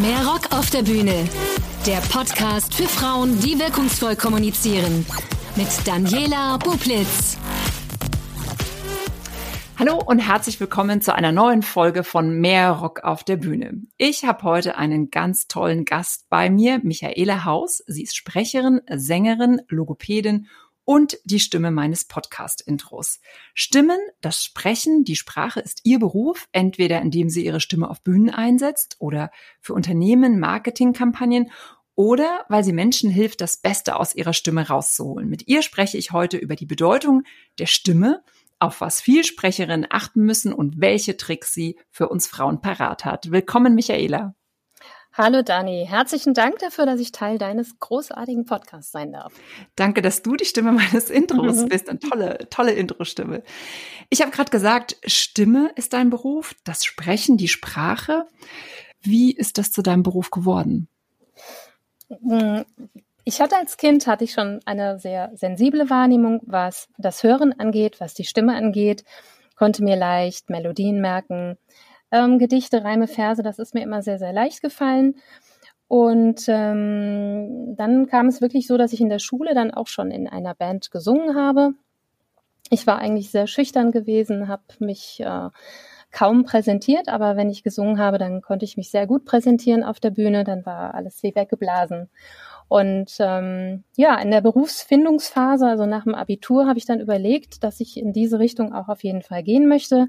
Mehr Rock auf der Bühne. Der Podcast für Frauen, die wirkungsvoll kommunizieren. Mit Daniela Bublitz. Hallo und herzlich willkommen zu einer neuen Folge von Mehr Rock auf der Bühne. Ich habe heute einen ganz tollen Gast bei mir, Michaela Haus. Sie ist Sprecherin, Sängerin, Logopädin und die Stimme meines Podcast-Intros. Stimmen, das Sprechen, die Sprache ist ihr Beruf, entweder indem sie ihre Stimme auf Bühnen einsetzt oder für Unternehmen, Marketingkampagnen oder weil sie Menschen hilft, das Beste aus ihrer Stimme rauszuholen. Mit ihr spreche ich heute über die Bedeutung der Stimme auf was Vielsprecherinnen achten müssen und welche Tricks sie für uns Frauen parat hat. Willkommen, Michaela. Hallo Dani, herzlichen Dank dafür, dass ich Teil deines großartigen Podcasts sein darf. Danke, dass du die Stimme meines Intros mhm. bist. Eine tolle, tolle Intro-Stimme. Ich habe gerade gesagt, Stimme ist dein Beruf, das Sprechen, die Sprache. Wie ist das zu deinem Beruf geworden? Hm, ich hatte als Kind, hatte ich schon eine sehr sensible Wahrnehmung, was das Hören angeht, was die Stimme angeht, konnte mir leicht Melodien merken, ähm, Gedichte, Reime, Verse, das ist mir immer sehr, sehr leicht gefallen. Und ähm, dann kam es wirklich so, dass ich in der Schule dann auch schon in einer Band gesungen habe. Ich war eigentlich sehr schüchtern gewesen, habe mich äh, kaum präsentiert, aber wenn ich gesungen habe, dann konnte ich mich sehr gut präsentieren auf der Bühne, dann war alles wie weggeblasen. Und ähm, ja, in der Berufsfindungsphase, also nach dem Abitur, habe ich dann überlegt, dass ich in diese Richtung auch auf jeden Fall gehen möchte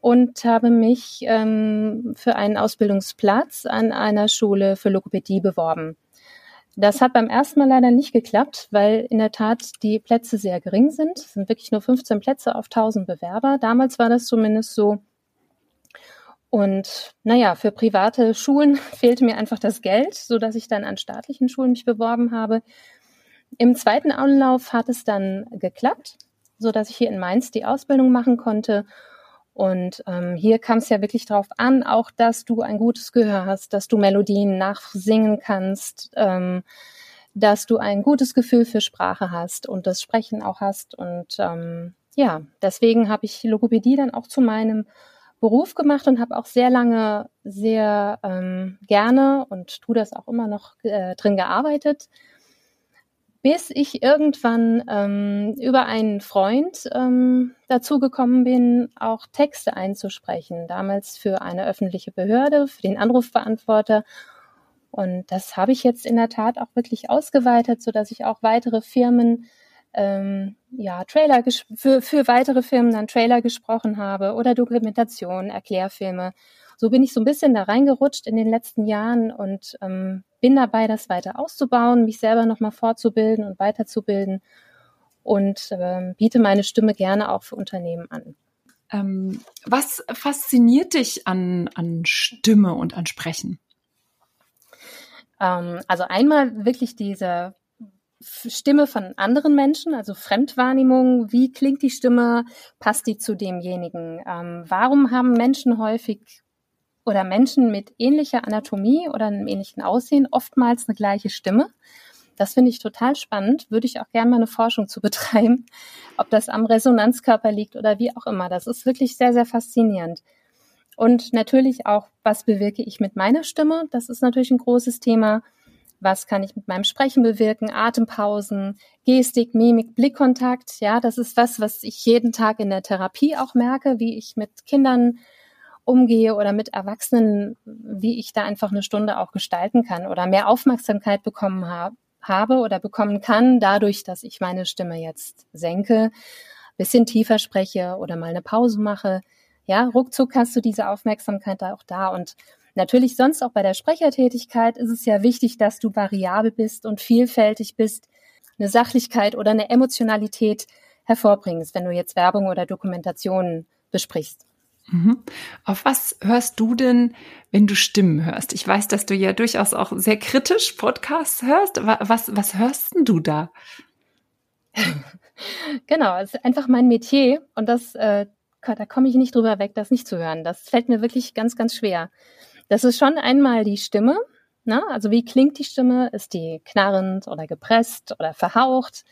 und habe mich ähm, für einen Ausbildungsplatz an einer Schule für Logopädie beworben. Das hat beim ersten Mal leider nicht geklappt, weil in der Tat die Plätze sehr gering sind. Es sind wirklich nur 15 Plätze auf 1000 Bewerber. Damals war das zumindest so. Und naja, für private Schulen fehlte mir einfach das Geld, so dass ich dann an staatlichen Schulen mich beworben habe. Im zweiten Anlauf hat es dann geklappt, so dass ich hier in Mainz die Ausbildung machen konnte. Und ähm, hier kam es ja wirklich darauf an, auch dass du ein gutes Gehör hast, dass du Melodien nachsingen kannst, ähm, dass du ein gutes Gefühl für Sprache hast und das Sprechen auch hast. Und ähm, ja, deswegen habe ich Logopädie dann auch zu meinem Beruf gemacht und habe auch sehr lange sehr ähm, gerne und tu das auch immer noch äh, drin gearbeitet, bis ich irgendwann ähm, über einen Freund ähm, dazu gekommen bin, auch Texte einzusprechen. Damals für eine öffentliche Behörde, für den Anrufbeantworter. Und das habe ich jetzt in der Tat auch wirklich ausgeweitet, so dass ich auch weitere Firmen ähm, ja, Trailer für, für weitere Filme dann Trailer gesprochen habe oder Dokumentationen, Erklärfilme. So bin ich so ein bisschen da reingerutscht in den letzten Jahren und ähm, bin dabei, das weiter auszubauen, mich selber nochmal fortzubilden und weiterzubilden und ähm, biete meine Stimme gerne auch für Unternehmen an. Ähm, was fasziniert dich an, an Stimme und an Sprechen? Ähm, also einmal wirklich diese Stimme von anderen Menschen, also Fremdwahrnehmung. Wie klingt die Stimme? Passt die zu demjenigen? Ähm, warum haben Menschen häufig oder Menschen mit ähnlicher Anatomie oder einem ähnlichen Aussehen oftmals eine gleiche Stimme? Das finde ich total spannend. Würde ich auch gerne mal eine Forschung zu betreiben, ob das am Resonanzkörper liegt oder wie auch immer. Das ist wirklich sehr, sehr faszinierend. Und natürlich auch, was bewirke ich mit meiner Stimme? Das ist natürlich ein großes Thema was kann ich mit meinem Sprechen bewirken, Atempausen, Gestik, Mimik, Blickkontakt. Ja, das ist was, was ich jeden Tag in der Therapie auch merke, wie ich mit Kindern umgehe oder mit Erwachsenen, wie ich da einfach eine Stunde auch gestalten kann oder mehr Aufmerksamkeit bekommen habe, habe oder bekommen kann, dadurch, dass ich meine Stimme jetzt senke, bisschen tiefer spreche oder mal eine Pause mache. Ja, ruckzuck hast du diese Aufmerksamkeit da auch da und Natürlich sonst auch bei der Sprechertätigkeit ist es ja wichtig, dass du variabel bist und vielfältig bist, eine Sachlichkeit oder eine Emotionalität hervorbringst, wenn du jetzt Werbung oder Dokumentationen besprichst. Mhm. Auf was hörst du denn, wenn du Stimmen hörst? Ich weiß, dass du ja durchaus auch sehr kritisch Podcasts hörst. Was, was hörst denn du da? genau, es ist einfach mein Metier und das, äh, da komme ich nicht drüber weg, das nicht zu hören. Das fällt mir wirklich ganz, ganz schwer. Das ist schon einmal die Stimme. Ne? Also wie klingt die Stimme? Ist die knarrend oder gepresst oder verhaucht?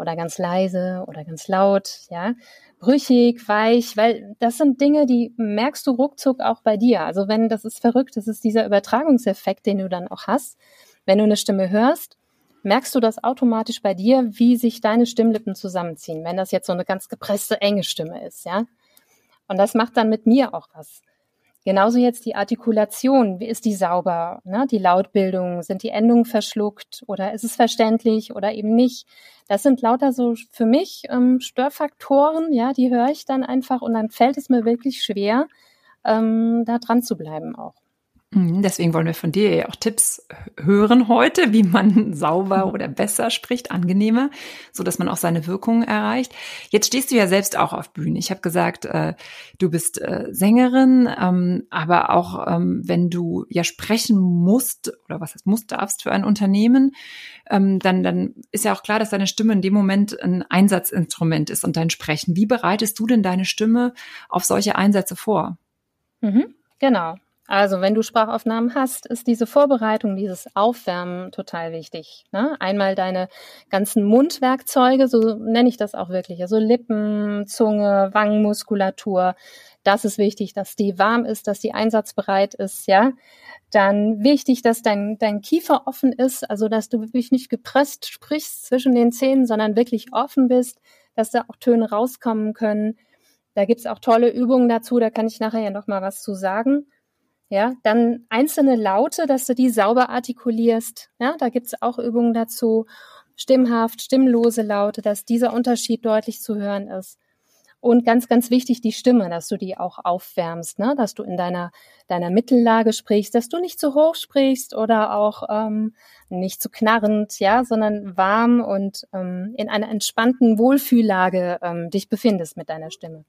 Oder ganz leise oder ganz laut, ja, brüchig, weich, weil das sind Dinge, die merkst du ruckzuck auch bei dir. Also wenn das ist verrückt, das ist dieser Übertragungseffekt, den du dann auch hast. Wenn du eine Stimme hörst, merkst du das automatisch bei dir, wie sich deine Stimmlippen zusammenziehen, wenn das jetzt so eine ganz gepresste, enge Stimme ist, ja. Und das macht dann mit mir auch was. Genauso jetzt die Artikulation, wie ist die sauber? Ne? Die Lautbildung, sind die Endungen verschluckt oder ist es verständlich oder eben nicht? Das sind lauter so für mich ähm, Störfaktoren, ja, die höre ich dann einfach und dann fällt es mir wirklich schwer, ähm, da dran zu bleiben auch. Mhm, deswegen wollen wir von dir ja auch Tipps hören heute, wie man sauber oder besser spricht, angenehmer, so dass man auch seine Wirkungen erreicht. Jetzt stehst du ja selbst auch auf Bühne. Ich habe gesagt, äh, du bist äh, Sängerin, ähm, aber auch ähm, wenn du ja sprechen musst oder was heißt musst darfst für ein Unternehmen, ähm, dann dann ist ja auch klar, dass deine Stimme in dem Moment ein Einsatzinstrument ist und dein Sprechen. Wie bereitest du denn deine Stimme auf solche Einsätze vor? Mhm, genau. Also wenn du Sprachaufnahmen hast, ist diese Vorbereitung, dieses Aufwärmen total wichtig. Ne? Einmal deine ganzen Mundwerkzeuge, so nenne ich das auch wirklich, also Lippen, Zunge, Wangenmuskulatur. Das ist wichtig, dass die warm ist, dass die einsatzbereit ist, ja. Dann wichtig, dass dein, dein Kiefer offen ist, also dass du wirklich nicht gepresst sprichst zwischen den Zähnen, sondern wirklich offen bist, dass da auch Töne rauskommen können. Da gibt's auch tolle Übungen dazu, da kann ich nachher ja noch mal was zu sagen. Ja, dann einzelne Laute, dass du die sauber artikulierst. Ja, da gibt's auch Übungen dazu. Stimmhaft, stimmlose Laute, dass dieser Unterschied deutlich zu hören ist. Und ganz, ganz wichtig, die Stimme, dass du die auch aufwärmst, ne? dass du in deiner, deiner Mittellage sprichst, dass du nicht zu hoch sprichst oder auch ähm, nicht zu knarrend, ja, sondern warm und ähm, in einer entspannten Wohlfühllage ähm, dich befindest mit deiner Stimme.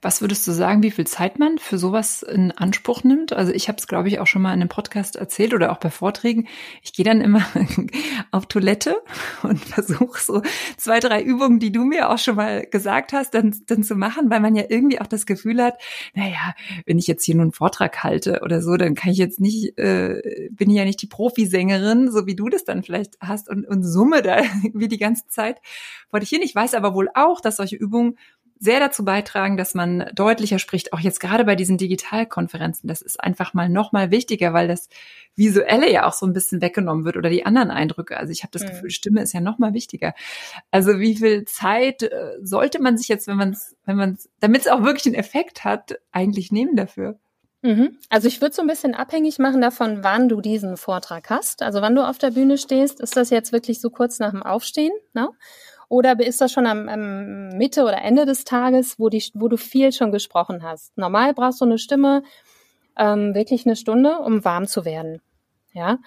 Was würdest du sagen, wie viel Zeit man für sowas in Anspruch nimmt? Also ich habe es, glaube ich, auch schon mal in einem Podcast erzählt oder auch bei Vorträgen. Ich gehe dann immer auf Toilette und versuche so zwei, drei Übungen, die du mir auch schon mal gesagt hast, dann, dann zu machen, weil man ja irgendwie auch das Gefühl hat, naja, wenn ich jetzt hier nur einen Vortrag halte oder so, dann kann ich jetzt nicht, äh, bin ich ja nicht die Profisängerin, so wie du das dann vielleicht hast und, und summe da irgendwie die ganze Zeit vor dich hin. Ich weiß aber wohl auch, dass solche Übungen sehr dazu beitragen, dass man deutlicher spricht, auch jetzt gerade bei diesen Digitalkonferenzen. Das ist einfach mal noch mal wichtiger, weil das Visuelle ja auch so ein bisschen weggenommen wird oder die anderen Eindrücke. Also ich habe das mhm. Gefühl, Stimme ist ja noch mal wichtiger. Also wie viel Zeit äh, sollte man sich jetzt, wenn man es, wenn man es, damit es auch wirklich einen Effekt hat, eigentlich nehmen dafür? Mhm. Also ich würde so ein bisschen abhängig machen davon, wann du diesen Vortrag hast. Also wann du auf der Bühne stehst, ist das jetzt wirklich so kurz nach dem Aufstehen? Ne? Oder ist das schon am, am Mitte oder Ende des Tages, wo, die, wo du viel schon gesprochen hast? Normal brauchst du eine Stimme, ähm, wirklich eine Stunde, um warm zu werden. Ja.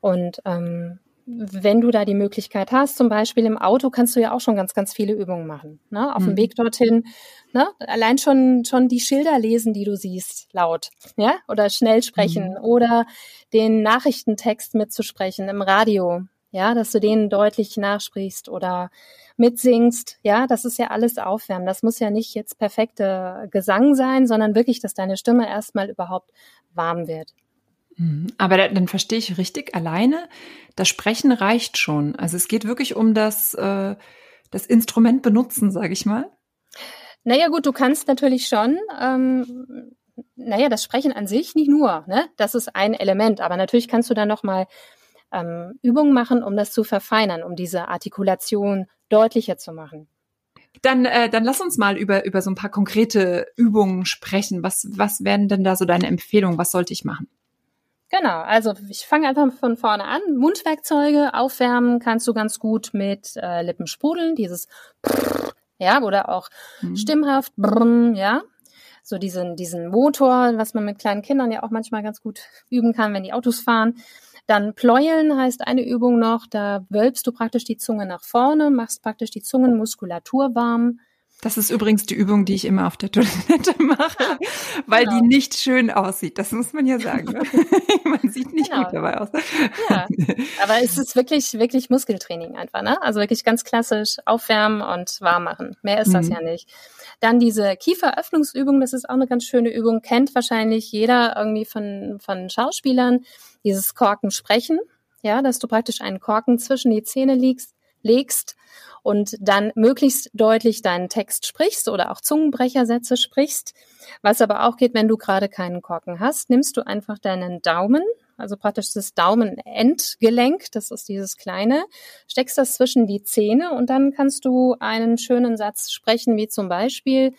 Und ähm, wenn du da die Möglichkeit hast, zum Beispiel im Auto, kannst du ja auch schon ganz, ganz viele Übungen machen. Ne? Auf mhm. dem Weg dorthin, ne? allein schon schon die Schilder lesen, die du siehst, laut, ja, oder schnell sprechen mhm. oder den Nachrichtentext mitzusprechen im Radio, ja, dass du denen deutlich nachsprichst oder mitsingst, ja, das ist ja alles Aufwärmen. Das muss ja nicht jetzt perfekte Gesang sein, sondern wirklich, dass deine Stimme erstmal überhaupt warm wird. Mhm. Aber dann verstehe ich richtig, alleine das Sprechen reicht schon. Also es geht wirklich um das, äh, das Instrument benutzen, sage ich mal. Naja gut, du kannst natürlich schon, ähm, naja, das Sprechen an sich nicht nur, ne? Das ist ein Element, aber natürlich kannst du dann nochmal ähm, Übungen machen, um das zu verfeinern, um diese Artikulation deutlicher zu machen. Dann, äh, dann lass uns mal über, über so ein paar konkrete Übungen sprechen. Was, was wären denn da so deine Empfehlungen? Was sollte ich machen? Genau, also ich fange einfach von vorne an. Mundwerkzeuge aufwärmen kannst du ganz gut mit äh, Lippen sprudeln, dieses ja, oder auch mhm. stimmhaft, brrr, ja. So diesen, diesen Motor, was man mit kleinen Kindern ja auch manchmal ganz gut üben kann, wenn die Autos fahren. Dann Pleueln heißt eine Übung noch, da wölbst du praktisch die Zunge nach vorne, machst praktisch die Zungenmuskulatur warm. Das ist übrigens die Übung, die ich immer auf der Toilette mache, weil genau. die nicht schön aussieht. Das muss man ja sagen. Ne? man sieht nicht genau. gut dabei aus. Ja, aber es ist wirklich, wirklich Muskeltraining einfach, ne? Also wirklich ganz klassisch aufwärmen und warm machen. Mehr ist das mhm. ja nicht. Dann diese Kieferöffnungsübung, das ist auch eine ganz schöne Übung, kennt wahrscheinlich jeder irgendwie von, von Schauspielern. Dieses Korken sprechen, ja, dass du praktisch einen Korken zwischen die Zähne legst, legst und dann möglichst deutlich deinen Text sprichst oder auch Zungenbrechersätze sprichst. Was aber auch geht, wenn du gerade keinen Korken hast, nimmst du einfach deinen Daumen, also praktisch das Daumenendgelenk, das ist dieses kleine, steckst das zwischen die Zähne und dann kannst du einen schönen Satz sprechen, wie zum Beispiel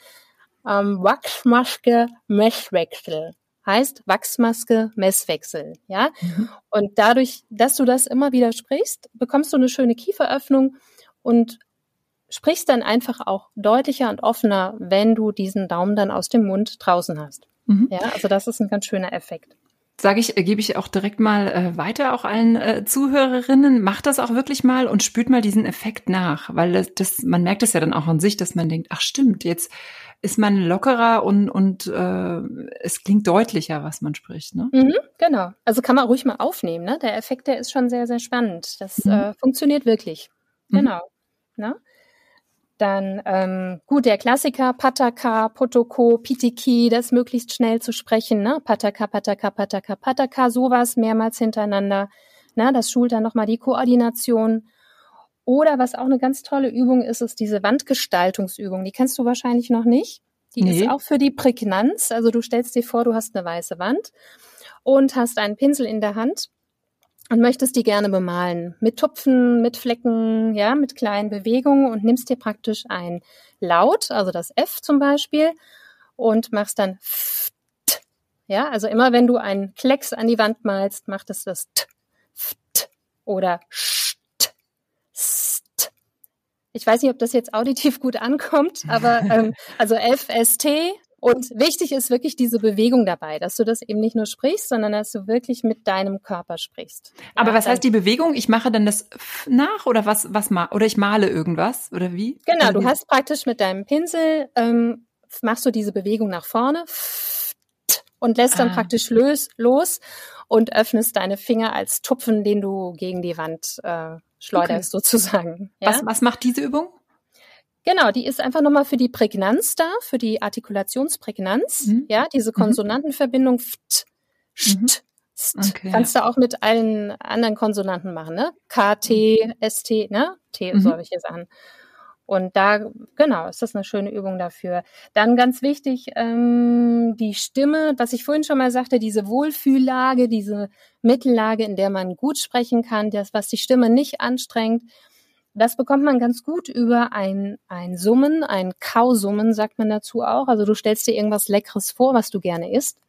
ähm, Wachsmaske Messwechsel heißt Wachsmaske Messwechsel, ja. Mhm. Und dadurch, dass du das immer wieder sprichst, bekommst du eine schöne Kieferöffnung und sprichst dann einfach auch deutlicher und offener, wenn du diesen Daumen dann aus dem Mund draußen hast. Mhm. Ja, also das ist ein ganz schöner Effekt sage ich, äh, gebe ich auch direkt mal äh, weiter auch allen äh, Zuhörerinnen, macht das auch wirklich mal und spürt mal diesen Effekt nach, weil das, das man merkt es ja dann auch an sich, dass man denkt, ach stimmt, jetzt ist man lockerer und und äh, es klingt deutlicher, was man spricht, ne? Mhm, genau. Also kann man ruhig mal aufnehmen, ne? Der Effekt, der ist schon sehr sehr spannend. Das mhm. äh, funktioniert wirklich. Mhm. Genau. Mhm. Ne? Dann ähm, gut, der Klassiker Pataka, Potoko, Pitiki, das möglichst schnell zu sprechen, ne? Pataka, Pataka, Pataka, Pataka, sowas mehrmals hintereinander. Ne? Das schult dann nochmal die Koordination. Oder was auch eine ganz tolle Übung ist, ist diese Wandgestaltungsübung. Die kennst du wahrscheinlich noch nicht. Die nee. ist auch für die Prägnanz. Also du stellst dir vor, du hast eine weiße Wand und hast einen Pinsel in der Hand und möchtest die gerne bemalen. Mit Tupfen, mit Flecken, ja, mit kleinen Bewegungen und nimmst dir praktisch ein Laut, also das F zum Beispiel, und machst dann Ft. Ja, also immer wenn du einen Klecks an die Wand malst, macht es das T, Ft oder St. Ich weiß nicht, ob das jetzt auditiv gut ankommt, aber ähm, also F, S, T, und wichtig ist wirklich diese Bewegung dabei, dass du das eben nicht nur sprichst, sondern dass du wirklich mit deinem Körper sprichst. Aber ja, was heißt die Bewegung? Ich mache dann das nach oder was, was ma oder ich male irgendwas oder wie? Genau, also du hast praktisch mit deinem Pinsel ähm, machst du diese Bewegung nach vorne und lässt dann ah. praktisch los, los und öffnest deine Finger als Tupfen, den du gegen die Wand äh, schleuderst okay. sozusagen. Ja? Was, was macht diese Übung? Genau, die ist einfach nochmal für die Prägnanz da, für die Artikulationsprägnanz. Mhm. Ja, diese mhm. Konsonantenverbindung ft, st, mhm. st. Okay, Kannst ja. du auch mit allen anderen Konsonanten machen, ne? K, T, S, T, ne? T mhm. soll ich jetzt an. Und da, genau, ist das eine schöne Übung dafür. Dann ganz wichtig, ähm, die Stimme, was ich vorhin schon mal sagte, diese Wohlfühllage, diese Mittellage, in der man gut sprechen kann, das, was die Stimme nicht anstrengt das bekommt man ganz gut über ein, ein Summen, ein Kausummen, sagt man dazu auch. Also du stellst dir irgendwas Leckeres vor, was du gerne isst.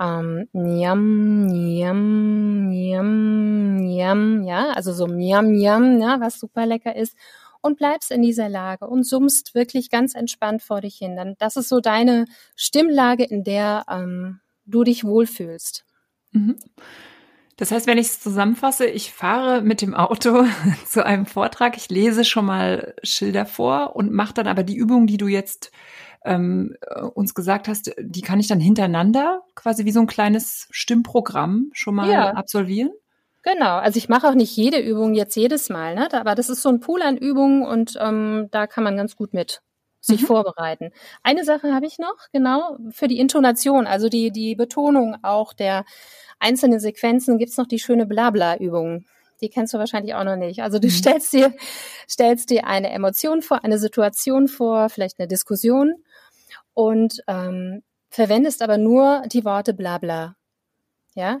Ähm, njam, njam, njam, njam, ja, also so njam, njam, ja, was super lecker ist. Und bleibst in dieser Lage und summst wirklich ganz entspannt vor dich hin. Dann, das ist so deine Stimmlage, in der ähm, du dich wohlfühlst. Mhm. Das heißt, wenn ich es zusammenfasse, ich fahre mit dem Auto zu einem Vortrag, ich lese schon mal Schilder vor und mache dann aber die Übung, die du jetzt ähm, uns gesagt hast, die kann ich dann hintereinander quasi wie so ein kleines Stimmprogramm schon mal ja. absolvieren. Genau, also ich mache auch nicht jede Übung jetzt jedes Mal, ne? aber das ist so ein Pool an Übungen und ähm, da kann man ganz gut mit sich mhm. vorbereiten. Eine Sache habe ich noch, genau, für die Intonation, also die, die Betonung auch der einzelnen Sequenzen gibt's noch die schöne Blabla-Übung. Die kennst du wahrscheinlich auch noch nicht. Also du mhm. stellst dir, stellst dir eine Emotion vor, eine Situation vor, vielleicht eine Diskussion und ähm, verwendest aber nur die Worte Blabla. Ja?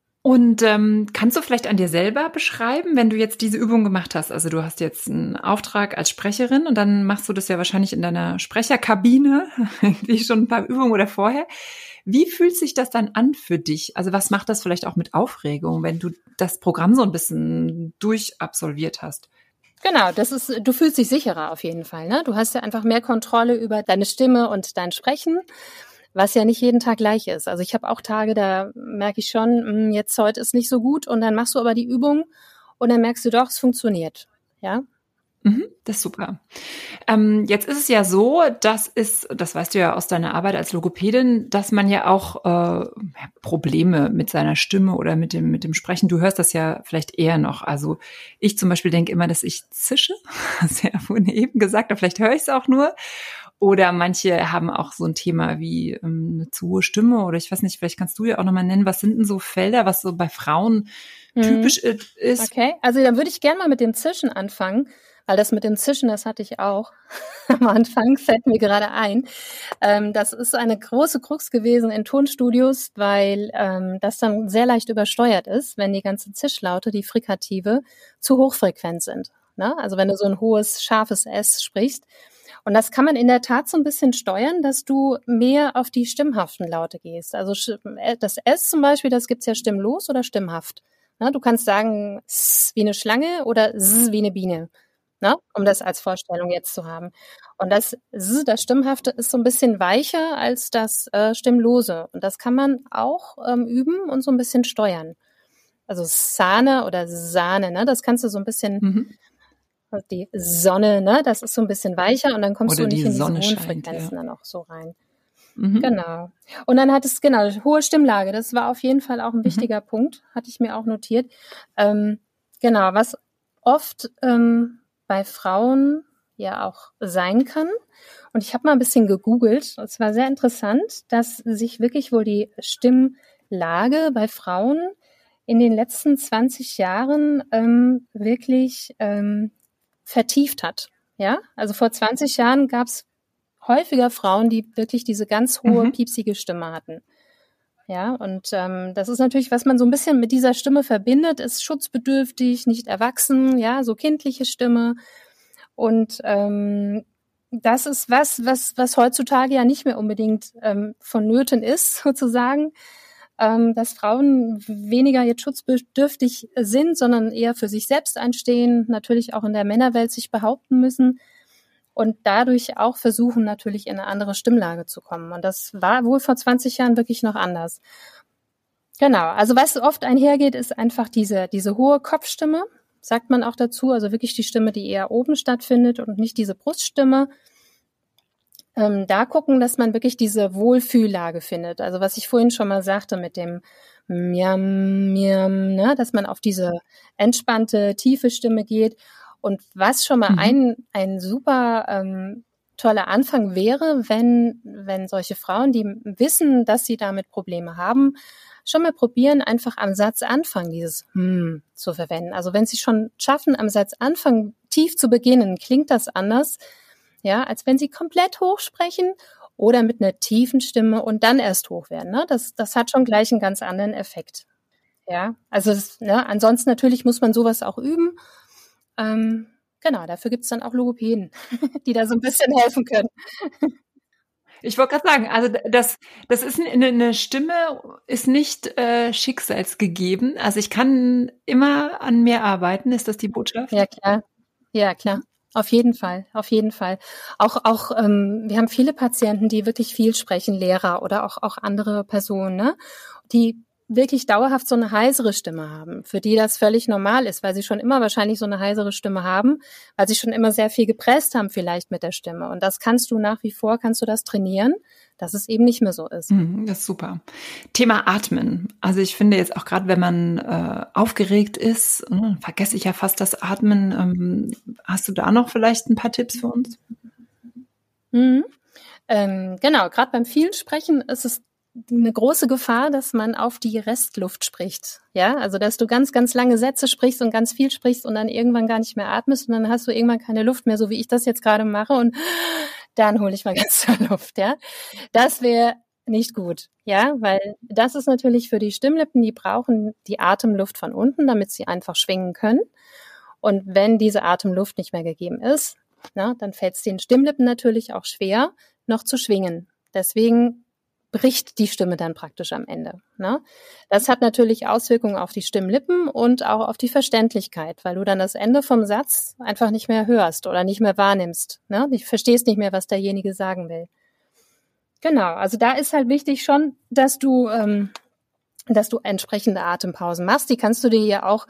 Und ähm, kannst du vielleicht an dir selber beschreiben, wenn du jetzt diese Übung gemacht hast? Also du hast jetzt einen Auftrag als Sprecherin und dann machst du das ja wahrscheinlich in deiner Sprecherkabine, wie schon ein paar Übungen oder vorher. Wie fühlt sich das dann an für dich? Also was macht das vielleicht auch mit Aufregung, wenn du das Programm so ein bisschen durchabsolviert hast? Genau, das ist, du fühlst dich sicherer auf jeden Fall. Ne? Du hast ja einfach mehr Kontrolle über deine Stimme und dein Sprechen, was ja nicht jeden Tag gleich ist. Also ich habe auch Tage, da merke ich schon, hm, jetzt heute ist nicht so gut und dann machst du aber die Übung und dann merkst du doch, es funktioniert. Ja, Mhm, das ist super. Ähm, jetzt ist es ja so, das ist, das weißt du ja aus deiner Arbeit als Logopädin, dass man ja auch äh, Probleme mit seiner Stimme oder mit dem mit dem Sprechen. Du hörst das ja vielleicht eher noch. Also ich zum Beispiel denke immer, dass ich zische. Sehr vorhin eben gesagt, aber vielleicht höre ich es auch nur. Oder manche haben auch so ein Thema wie ähm, eine zu hohe Stimme oder ich weiß nicht, vielleicht kannst du ja auch nochmal nennen, was sind denn so Felder, was so bei Frauen mhm. typisch ist? Okay, also dann würde ich gerne mal mit dem Zischen anfangen weil das mit dem Zischen, das hatte ich auch am Anfang, fällt mir gerade ein. Ähm, das ist eine große Krux gewesen in Tonstudios, weil ähm, das dann sehr leicht übersteuert ist, wenn die ganzen Zischlaute, die Frikative, zu hochfrequent sind. Ne? Also wenn du so ein hohes, scharfes S sprichst. Und das kann man in der Tat so ein bisschen steuern, dass du mehr auf die stimmhaften Laute gehst. Also äh, das S zum Beispiel, das gibt's ja stimmlos oder stimmhaft. Ne? Du kannst sagen S wie eine Schlange oder S wie eine Biene ne? um das als Vorstellung jetzt zu haben. Und das S, das Stimmhafte, ist so ein bisschen weicher als das äh, Stimmlose. Und das kann man auch ähm, üben und so ein bisschen steuern. Also Sahne oder Sahne, ne? das kannst du so ein bisschen, mhm. Also die Sonne, ne? das ist so ein bisschen weicher und dann kommst oder du nicht in diese hohen Frequenzen ja. dann auch so rein. Mhm. Genau. Und dann hat es, genau, hohe Stimmlage. Das war auf jeden Fall auch ein mhm. wichtiger mhm. Punkt, hatte ich mir auch notiert. Ähm, genau, was oft ähm, bei Frauen ja auch sein kann. Und ich habe mal ein bisschen gegoogelt. Es war sehr interessant, dass sich wirklich wohl die Stimmlage bei Frauen in den letzten 20 Jahren ähm, wirklich ähm, vertieft hat. Ja, also vor 20 Jahren gab es häufiger Frauen, die wirklich diese ganz hohe, mhm. piepsige Stimme hatten. Ja, und ähm, das ist natürlich, was man so ein bisschen mit dieser Stimme verbindet, ist schutzbedürftig, nicht erwachsen, ja, so kindliche Stimme. Und ähm, das ist was, was, was heutzutage ja nicht mehr unbedingt ähm, vonnöten ist, sozusagen, ähm, dass Frauen weniger jetzt schutzbedürftig sind, sondern eher für sich selbst einstehen, natürlich auch in der Männerwelt sich behaupten müssen und dadurch auch versuchen, natürlich in eine andere Stimmlage zu kommen. Und das war wohl vor 20 Jahren wirklich noch anders. Genau. Also was oft einhergeht, ist einfach diese, diese hohe Kopfstimme, sagt man auch dazu. Also wirklich die Stimme, die eher oben stattfindet und nicht diese Bruststimme. Ähm, da gucken, dass man wirklich diese Wohlfühllage findet. Also was ich vorhin schon mal sagte mit dem Miam, Miam, ne, dass man auf diese entspannte, tiefe Stimme geht und was schon mal mhm. ein, ein super ähm, toller Anfang wäre, wenn, wenn solche Frauen, die wissen, dass sie damit Probleme haben, schon mal probieren, einfach am Satzanfang dieses hm zu verwenden. Also wenn sie schon schaffen, am Satzanfang tief zu beginnen, klingt das anders, ja, als wenn sie komplett hoch sprechen oder mit einer tiefen Stimme und dann erst hoch werden. Ne? Das, das hat schon gleich einen ganz anderen Effekt. Ja, also das, ne, ansonsten natürlich muss man sowas auch üben ähm, genau, dafür gibt's dann auch Logopäden, die da so ein bisschen helfen können. Ich wollte gerade sagen, also das, das ist eine, eine Stimme, ist nicht äh, schicksalsgegeben. Also ich kann immer an mir arbeiten. Ist das die Botschaft? Ja klar, ja klar. Auf jeden Fall, auf jeden Fall. Auch, auch, ähm, wir haben viele Patienten, die wirklich viel sprechen, Lehrer oder auch, auch andere Personen, ne? die wirklich dauerhaft so eine heisere Stimme haben, für die das völlig normal ist, weil sie schon immer wahrscheinlich so eine heisere Stimme haben, weil sie schon immer sehr viel gepresst haben vielleicht mit der Stimme. Und das kannst du nach wie vor, kannst du das trainieren, dass es eben nicht mehr so ist. Mhm, das ist super. Thema Atmen. Also ich finde jetzt auch gerade, wenn man äh, aufgeregt ist, äh, vergesse ich ja fast das Atmen. Ähm, hast du da noch vielleicht ein paar Tipps für uns? Mhm. Ähm, genau, gerade beim vielen Sprechen ist es eine große Gefahr, dass man auf die Restluft spricht. Ja, also dass du ganz, ganz lange Sätze sprichst und ganz viel sprichst und dann irgendwann gar nicht mehr atmest und dann hast du irgendwann keine Luft mehr, so wie ich das jetzt gerade mache und dann hole ich mal ganz zur Luft. Ja, das wäre nicht gut. Ja, weil das ist natürlich für die Stimmlippen, die brauchen die Atemluft von unten, damit sie einfach schwingen können. Und wenn diese Atemluft nicht mehr gegeben ist, na, dann fällt es den Stimmlippen natürlich auch schwer, noch zu schwingen. Deswegen bricht die Stimme dann praktisch am Ende. Ne? Das hat natürlich Auswirkungen auf die Stimmlippen und auch auf die Verständlichkeit, weil du dann das Ende vom Satz einfach nicht mehr hörst oder nicht mehr wahrnimmst. Ne? Du verstehst nicht mehr, was derjenige sagen will. Genau, also da ist halt wichtig schon, dass du, ähm, dass du entsprechende Atempausen machst. Die kannst du dir ja auch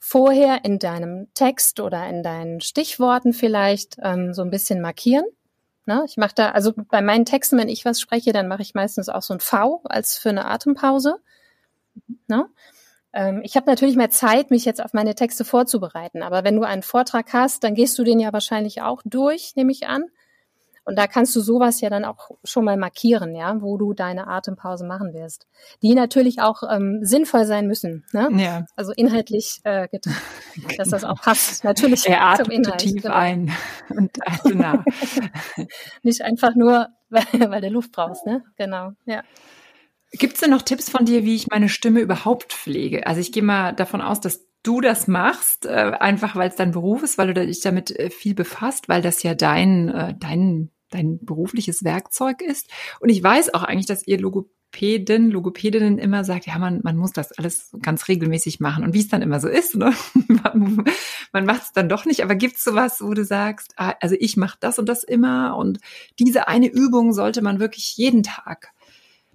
vorher in deinem Text oder in deinen Stichworten vielleicht ähm, so ein bisschen markieren. Ne? Ich mache da, also bei meinen Texten, wenn ich was spreche, dann mache ich meistens auch so ein V als für eine Atempause. Ne? Ähm, ich habe natürlich mehr Zeit, mich jetzt auf meine Texte vorzubereiten. Aber wenn du einen Vortrag hast, dann gehst du den ja wahrscheinlich auch durch, nehme ich an. Und da kannst du sowas ja dann auch schon mal markieren, ja, wo du deine Atempause machen wirst. Die natürlich auch ähm, sinnvoll sein müssen, ne? Ja. Also inhaltlich, äh, dass das auch passt. Natürlich er atmet zum Inhalt. tief genau. ein und atmet nach. Nicht einfach nur, weil, weil du Luft brauchst, ne? Genau, ja. Gibt es denn noch Tipps von dir, wie ich meine Stimme überhaupt pflege? Also ich gehe mal davon aus, dass du das machst, äh, einfach weil es dein Beruf ist, weil du dich damit äh, viel befasst, weil das ja dein, äh, dein dein berufliches Werkzeug ist. Und ich weiß auch eigentlich, dass ihr Logopäden, Logopädinnen immer sagt, ja, man, man muss das alles ganz regelmäßig machen. Und wie es dann immer so ist, ne? man, man macht es dann doch nicht. Aber gibt es sowas, wo du sagst, ah, also ich mache das und das immer und diese eine Übung sollte man wirklich jeden Tag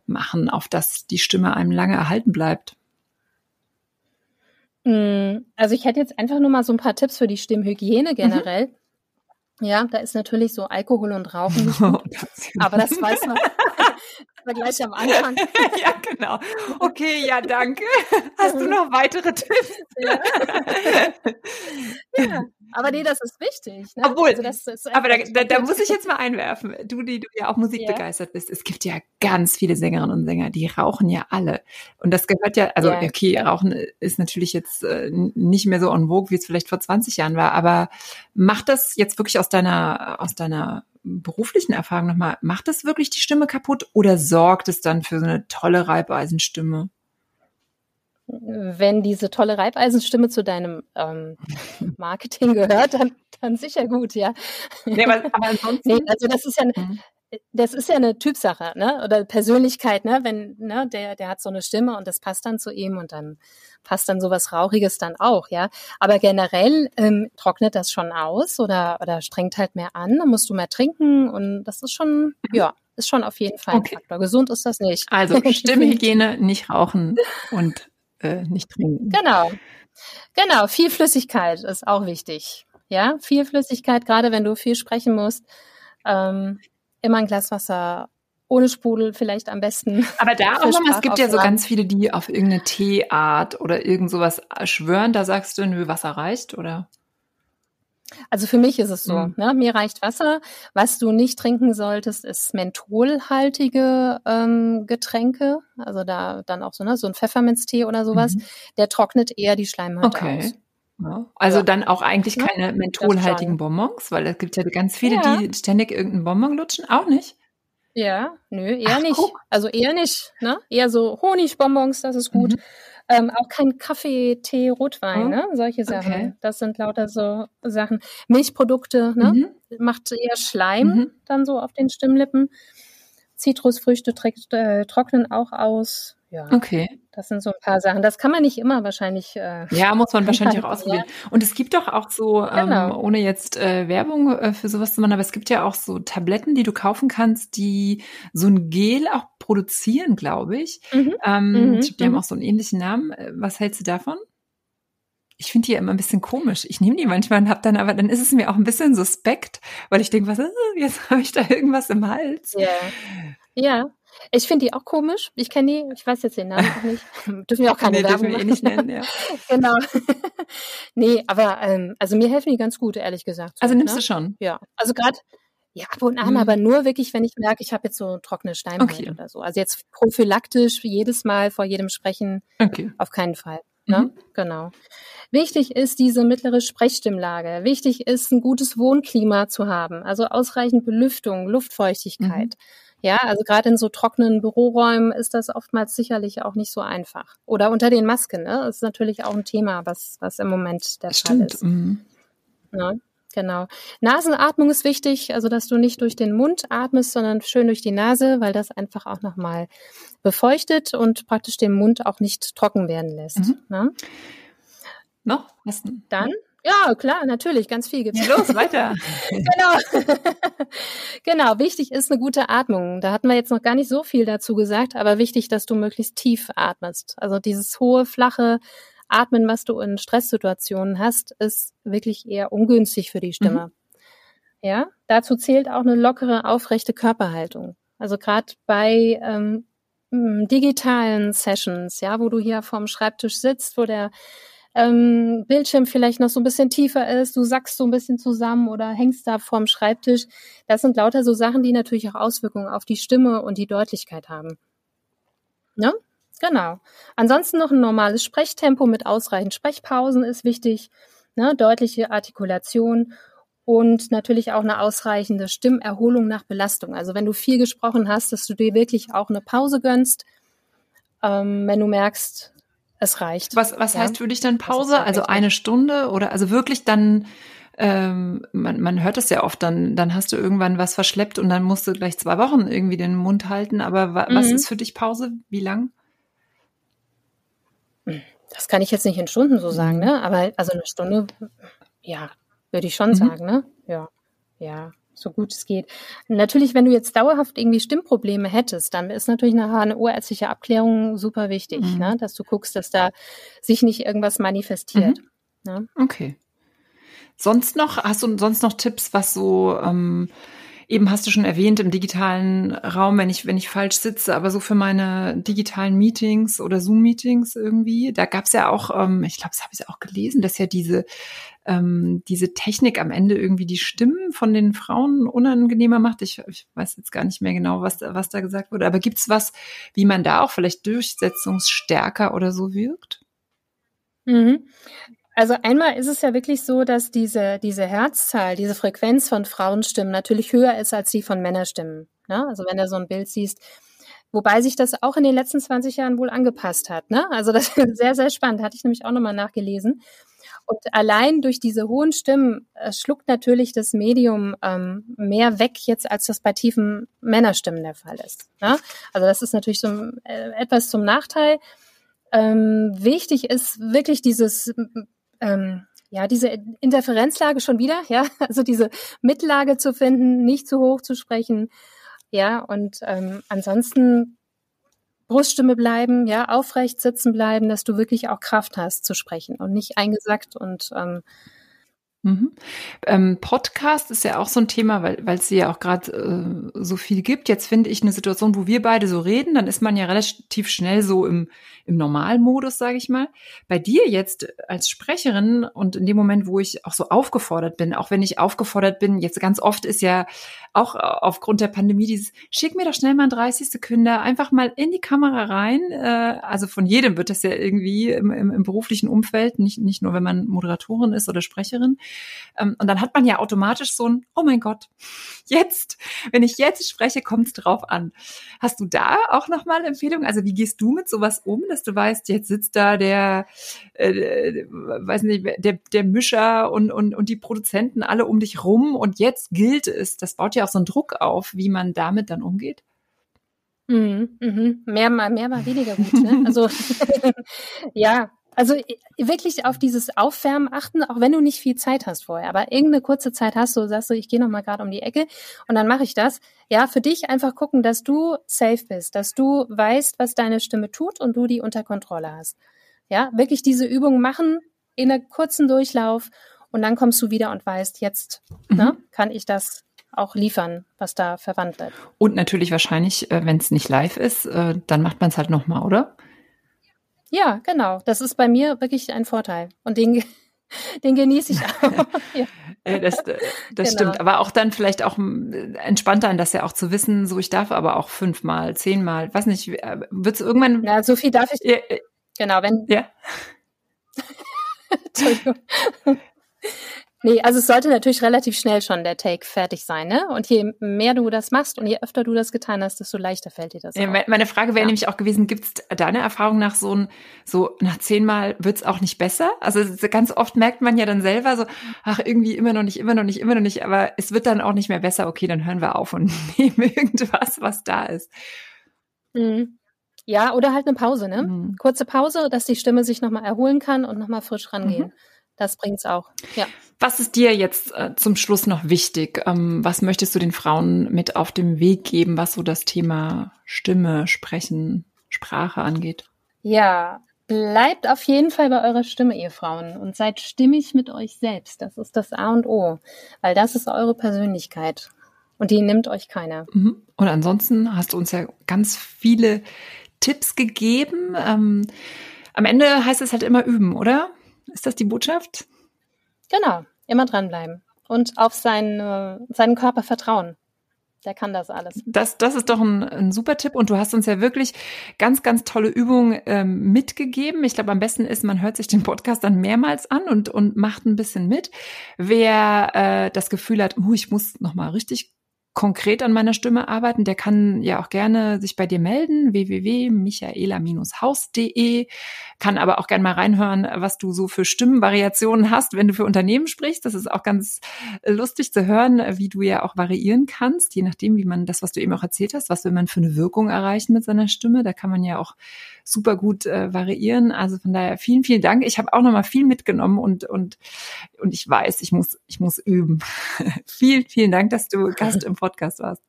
machen, auf dass die Stimme einem lange erhalten bleibt? Hm, also ich hätte jetzt einfach nur mal so ein paar Tipps für die Stimmhygiene mhm. generell. Mhm. Ja, da ist natürlich so Alkohol und Rauchen nicht gut, aber das weiß man. war gleich am Anfang. ja, genau. Okay, ja, danke. Hast du noch weitere Tipps? ja. ja. Aber nee, das ist wichtig. Ne? Obwohl, also das, das aber da, da, da, muss ich jetzt mal einwerfen. Du, die du ja auch musikbegeistert ja. bist. Es gibt ja ganz viele Sängerinnen und Sänger, die rauchen ja alle. Und das gehört ja, also ja. okay, Rauchen ist natürlich jetzt äh, nicht mehr so en vogue, wie es vielleicht vor 20 Jahren war. Aber macht das jetzt wirklich aus deiner, aus deiner beruflichen Erfahrung nochmal, macht das wirklich die Stimme kaputt oder sorgt es dann für so eine tolle Reibeisenstimme? Wenn diese tolle Reibeisenstimme zu deinem ähm, Marketing gehört, dann, dann sicher gut, ja. Nee, aber, aber ansonsten. Nee, also das ist ja, mhm das ist ja eine Typsache, ne? Oder Persönlichkeit, ne? Wenn, ne, der, der hat so eine Stimme und das passt dann zu ihm und dann passt dann sowas Rauchiges dann auch, ja. Aber generell ähm, trocknet das schon aus oder, oder strengt halt mehr an, dann musst du mehr trinken und das ist schon, ja, ist schon auf jeden Fall ein okay. Faktor. Gesund ist das nicht. Also Stimmhygiene, nicht rauchen und äh, nicht trinken. Genau. Genau, viel Flüssigkeit ist auch wichtig. Ja, viel Flüssigkeit, gerade wenn du viel sprechen musst. Ähm, immer ein Glas Wasser ohne Sprudel vielleicht am besten. Aber da auch nochmal, es gibt ja so ganz viele, die auf irgendeine Teeart oder irgend sowas schwören. Da sagst du, nö, Wasser reicht, oder? Also für mich ist es so, mhm. ne? mir reicht Wasser. Was du nicht trinken solltest, ist mentholhaltige ähm, Getränke. Also da dann auch so, ne, so ein Pfefferminztee oder sowas. Mhm. Der trocknet eher die Schleimhaut okay. aus. Ja. Also ja. dann auch eigentlich keine ja, mentholhaltigen Bonbons, weil es gibt ja ganz viele, die ständig irgendeinen Bonbon lutschen. Auch nicht? Ja, nö, eher Ach, nicht. Guck. Also eher nicht. Ne? Eher so Honigbonbons, das ist gut. Mhm. Ähm, auch kein Kaffee, Tee, Rotwein, oh. ne? solche Sachen. Okay. Das sind lauter so Sachen. Milchprodukte, ne? Mhm. macht eher Schleim mhm. dann so auf den Stimmlippen. Zitrusfrüchte äh, trocknen auch aus. Ja. Okay. Das sind so ein paar Sachen. Das kann man nicht immer wahrscheinlich. Äh, ja, muss man wahrscheinlich auch ausprobieren. Und es gibt doch auch so, ähm, genau. ohne jetzt äh, Werbung äh, für sowas zu machen, aber es gibt ja auch so Tabletten, die du kaufen kannst, die so ein Gel auch produzieren, glaube ich. Mhm. Ähm, mhm. Die haben mhm. auch so einen ähnlichen Namen. Äh, was hältst du davon? Ich finde die ja immer ein bisschen komisch. Ich nehme die manchmal und habe dann, aber dann ist es mir auch ein bisschen suspekt, weil ich denke, was, äh, jetzt habe ich da irgendwas im Hals. Ja. Ja, ich finde die auch komisch. Ich kenne die, ich weiß jetzt den Namen noch nicht. dürfen wir auch keine nee, Werbung wir eh nicht nennen, ja. genau. nee, aber ähm, also mir helfen die ganz gut, ehrlich gesagt. So, also nimmst ne? du schon? Ja. Also gerade ja, ab und an, mhm. aber nur wirklich, wenn ich merke, ich habe jetzt so trockene Steinhaut okay. oder so. Also jetzt prophylaktisch jedes Mal vor jedem Sprechen okay. auf keinen Fall. Ne? Mhm. Genau. Wichtig ist diese mittlere Sprechstimmlage. Wichtig ist, ein gutes Wohnklima zu haben, also ausreichend Belüftung, Luftfeuchtigkeit. Mhm. Ja, also gerade in so trockenen Büroräumen ist das oftmals sicherlich auch nicht so einfach. Oder unter den Masken, ne? Das ist natürlich auch ein Thema, was, was im Moment der Stimmt. Fall ist. Mhm. Ja, genau. Nasenatmung ist wichtig, also dass du nicht durch den Mund atmest, sondern schön durch die Nase, weil das einfach auch nochmal befeuchtet und praktisch den Mund auch nicht trocken werden lässt. Mhm. Ne? Noch? Was denn? Dann ja, klar, natürlich, ganz viel gibt's. Los, weiter. genau. genau, wichtig ist eine gute Atmung. Da hatten wir jetzt noch gar nicht so viel dazu gesagt, aber wichtig, dass du möglichst tief atmest. Also dieses hohe, flache Atmen, was du in Stresssituationen hast, ist wirklich eher ungünstig für die Stimme. Mhm. Ja, dazu zählt auch eine lockere, aufrechte Körperhaltung. Also gerade bei ähm, digitalen Sessions, ja, wo du hier vorm Schreibtisch sitzt, wo der ähm, Bildschirm vielleicht noch so ein bisschen tiefer ist, du sackst so ein bisschen zusammen oder hängst da vorm Schreibtisch. Das sind lauter so Sachen, die natürlich auch Auswirkungen auf die Stimme und die Deutlichkeit haben. Ne? Genau. Ansonsten noch ein normales Sprechtempo mit ausreichend Sprechpausen ist wichtig, ne? deutliche Artikulation und natürlich auch eine ausreichende Stimmerholung nach Belastung. Also wenn du viel gesprochen hast, dass du dir wirklich auch eine Pause gönnst, ähm, wenn du merkst, es reicht. Was, was ja? heißt für dich dann Pause? Also eine Stunde oder also wirklich dann, ähm, man, man hört es ja oft, dann, dann hast du irgendwann was verschleppt und dann musst du gleich zwei Wochen irgendwie den Mund halten. Aber wa, mhm. was ist für dich Pause? Wie lang? Das kann ich jetzt nicht in Stunden so sagen, ne? Aber also eine Stunde, ja, würde ich schon mhm. sagen, ne? Ja, ja so gut es geht. Natürlich, wenn du jetzt dauerhaft irgendwie Stimmprobleme hättest, dann ist natürlich nachher eine ohrärztliche Abklärung super wichtig, mhm. ne? dass du guckst, dass da sich nicht irgendwas manifestiert. Mhm. Ne? Okay. Sonst noch, hast du sonst noch Tipps, was so ähm, eben hast du schon erwähnt im digitalen Raum, wenn ich, wenn ich falsch sitze, aber so für meine digitalen Meetings oder Zoom-Meetings irgendwie, da gab es ja auch, ähm, ich glaube, das habe ich auch gelesen, dass ja diese, ähm, diese Technik am Ende irgendwie die Stimmen von den Frauen unangenehmer macht. Ich, ich weiß jetzt gar nicht mehr genau, was, was da gesagt wurde, aber gibt's was, wie man da auch vielleicht durchsetzungsstärker oder so wirkt? Mhm. Also einmal ist es ja wirklich so, dass diese, diese Herzzahl, diese Frequenz von Frauenstimmen natürlich höher ist als die von Männerstimmen. Ne? Also wenn du so ein Bild siehst, wobei sich das auch in den letzten 20 Jahren wohl angepasst hat. Ne? Also das ist sehr, sehr spannend, hatte ich nämlich auch nochmal nachgelesen. Und allein durch diese hohen Stimmen äh, schluckt natürlich das Medium ähm, mehr weg jetzt, als das bei tiefen Männerstimmen der Fall ist. Ne? Also das ist natürlich so äh, etwas zum Nachteil. Ähm, wichtig ist wirklich dieses ähm, ja, diese Interferenzlage schon wieder, ja, also diese Mittellage zu finden, nicht zu hoch zu sprechen, ja, und ähm, ansonsten Bruststimme bleiben, ja, aufrecht sitzen bleiben, dass du wirklich auch Kraft hast zu sprechen und nicht eingesackt und ähm, Mhm. Ähm, Podcast ist ja auch so ein Thema, weil weil es ja auch gerade äh, so viel gibt. Jetzt finde ich eine Situation, wo wir beide so reden, dann ist man ja relativ schnell so im, im Normalmodus, sage ich mal. Bei dir jetzt als Sprecherin und in dem Moment, wo ich auch so aufgefordert bin, auch wenn ich aufgefordert bin, jetzt ganz oft ist ja auch aufgrund der Pandemie dieses, schick mir doch schnell mal 30 Sekunden einfach mal in die Kamera rein. Äh, also von jedem wird das ja irgendwie im, im, im beruflichen Umfeld, nicht, nicht nur, wenn man Moderatorin ist oder Sprecherin. Ähm, und dann hat man ja automatisch so ein, oh mein Gott, jetzt, wenn ich jetzt spreche, kommt es drauf an. Hast du da auch nochmal Empfehlungen? Also wie gehst du mit sowas um, dass du weißt, jetzt sitzt da der, äh, weiß nicht, der, der Mischer und, und, und die Produzenten alle um dich rum und jetzt gilt es. Das baut ja auch so einen Druck auf, wie man damit dann umgeht. Mhm, mhm. Mehr mal, mehr mal weniger gut. Ne? Also ja, also wirklich auf dieses Aufwärmen achten, auch wenn du nicht viel Zeit hast vorher, aber irgendeine kurze Zeit hast du, sagst du, ich gehe noch mal gerade um die Ecke und dann mache ich das. Ja, für dich einfach gucken, dass du safe bist, dass du weißt, was deine Stimme tut und du die unter Kontrolle hast. Ja, wirklich diese Übung machen in einem kurzen Durchlauf und dann kommst du wieder und weißt, jetzt mhm. ne, kann ich das auch liefern, was da verwandt wird. Und natürlich wahrscheinlich, äh, wenn es nicht live ist, äh, dann macht man es halt noch mal, oder? Ja, genau. Das ist bei mir wirklich ein Vorteil. Und den, den genieße ich auch. ja. Äh, das, äh, das genau. stimmt. Aber auch dann vielleicht auch äh, entspannter in das ja auch zu wissen, so ich darf aber auch fünfmal, zehnmal, weiß nicht, wird es irgendwann. Ja, so viel darf ich. Ja, genau, wenn. Ja. Entschuldigung. Nee, also es sollte natürlich relativ schnell schon der Take fertig sein, ne? Und je mehr du das machst und je öfter du das getan hast, desto leichter fällt dir das. Ja. Meine Frage wäre ja. nämlich auch gewesen, gibt es deiner Erfahrung nach so ein, so nach zehnmal wird's auch nicht besser? Also ganz oft merkt man ja dann selber so, ach, irgendwie immer noch nicht, immer noch nicht, immer noch nicht, aber es wird dann auch nicht mehr besser, okay, dann hören wir auf und nehmen irgendwas, was da ist. Mhm. Ja, oder halt eine Pause, ne? Mhm. Kurze Pause, dass die Stimme sich nochmal erholen kann und nochmal frisch rangehen. Mhm. Das bringt's auch. Ja. Was ist dir jetzt äh, zum Schluss noch wichtig? Ähm, was möchtest du den Frauen mit auf dem Weg geben, was so das Thema Stimme, Sprechen, Sprache angeht? Ja, Bleibt auf jeden Fall bei eurer Stimme, ihr Frauen, und seid stimmig mit euch selbst. Das ist das A und O, weil das ist eure Persönlichkeit und die nimmt euch keiner. Mhm. Und ansonsten hast du uns ja ganz viele Tipps gegeben. Ähm, am Ende heißt es halt immer üben, oder? Ist das die Botschaft? Genau, immer dranbleiben und auf seinen, seinen Körper vertrauen. Der kann das alles. Das, das ist doch ein, ein super Tipp. Und du hast uns ja wirklich ganz, ganz tolle Übungen ähm, mitgegeben. Ich glaube, am besten ist, man hört sich den Podcast dann mehrmals an und, und macht ein bisschen mit. Wer äh, das Gefühl hat, uh, ich muss noch mal richtig konkret an meiner Stimme arbeiten, der kann ja auch gerne sich bei dir melden, www.michaela-haus.de, kann aber auch gerne mal reinhören, was du so für Stimmenvariationen hast, wenn du für Unternehmen sprichst. Das ist auch ganz lustig zu hören, wie du ja auch variieren kannst, je nachdem, wie man das, was du eben auch erzählt hast, was will man für eine Wirkung erreichen mit seiner Stimme. Da kann man ja auch super gut äh, variieren. Also von daher vielen, vielen Dank. Ich habe auch noch mal viel mitgenommen und und und ich weiß, ich muss ich muss üben. vielen, vielen Dank, dass du Gast im Podcast warst.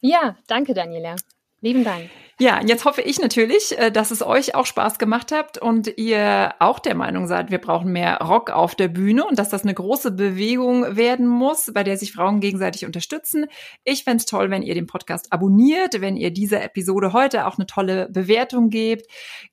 Ja, danke, Daniela. Lieben Dank. Ja, jetzt hoffe ich natürlich, äh, dass es euch auch Spaß gemacht habt und ihr auch der Meinung seid, wir brauchen mehr Rock auf der Bühne und dass das eine große Bewegung werden muss, bei der sich Frauen gegenseitig unterstützen. Ich fände toll, wenn ihr den Podcast abonniert, wenn ihr dieser Episode heute auch eine tolle Bewertung gebt.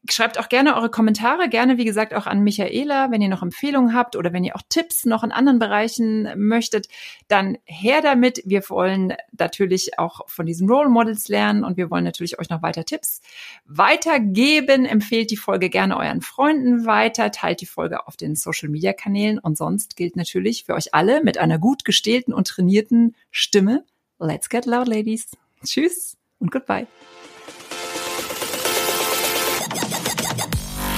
Schreibt auch gerne eure Kommentare, gerne wie gesagt auch an Michaela, wenn ihr noch Empfehlungen habt oder wenn ihr auch Tipps noch in anderen Bereichen möchtet, dann her damit. Wir wollen natürlich auch von diesen Role Models lernen und wir wollen natürlich euch noch weiter weiter Tipps weitergeben. Empfehlt die Folge gerne euren Freunden weiter, teilt die Folge auf den Social Media Kanälen und sonst gilt natürlich für euch alle mit einer gut gestählten und trainierten Stimme. Let's get loud, ladies. Tschüss und goodbye.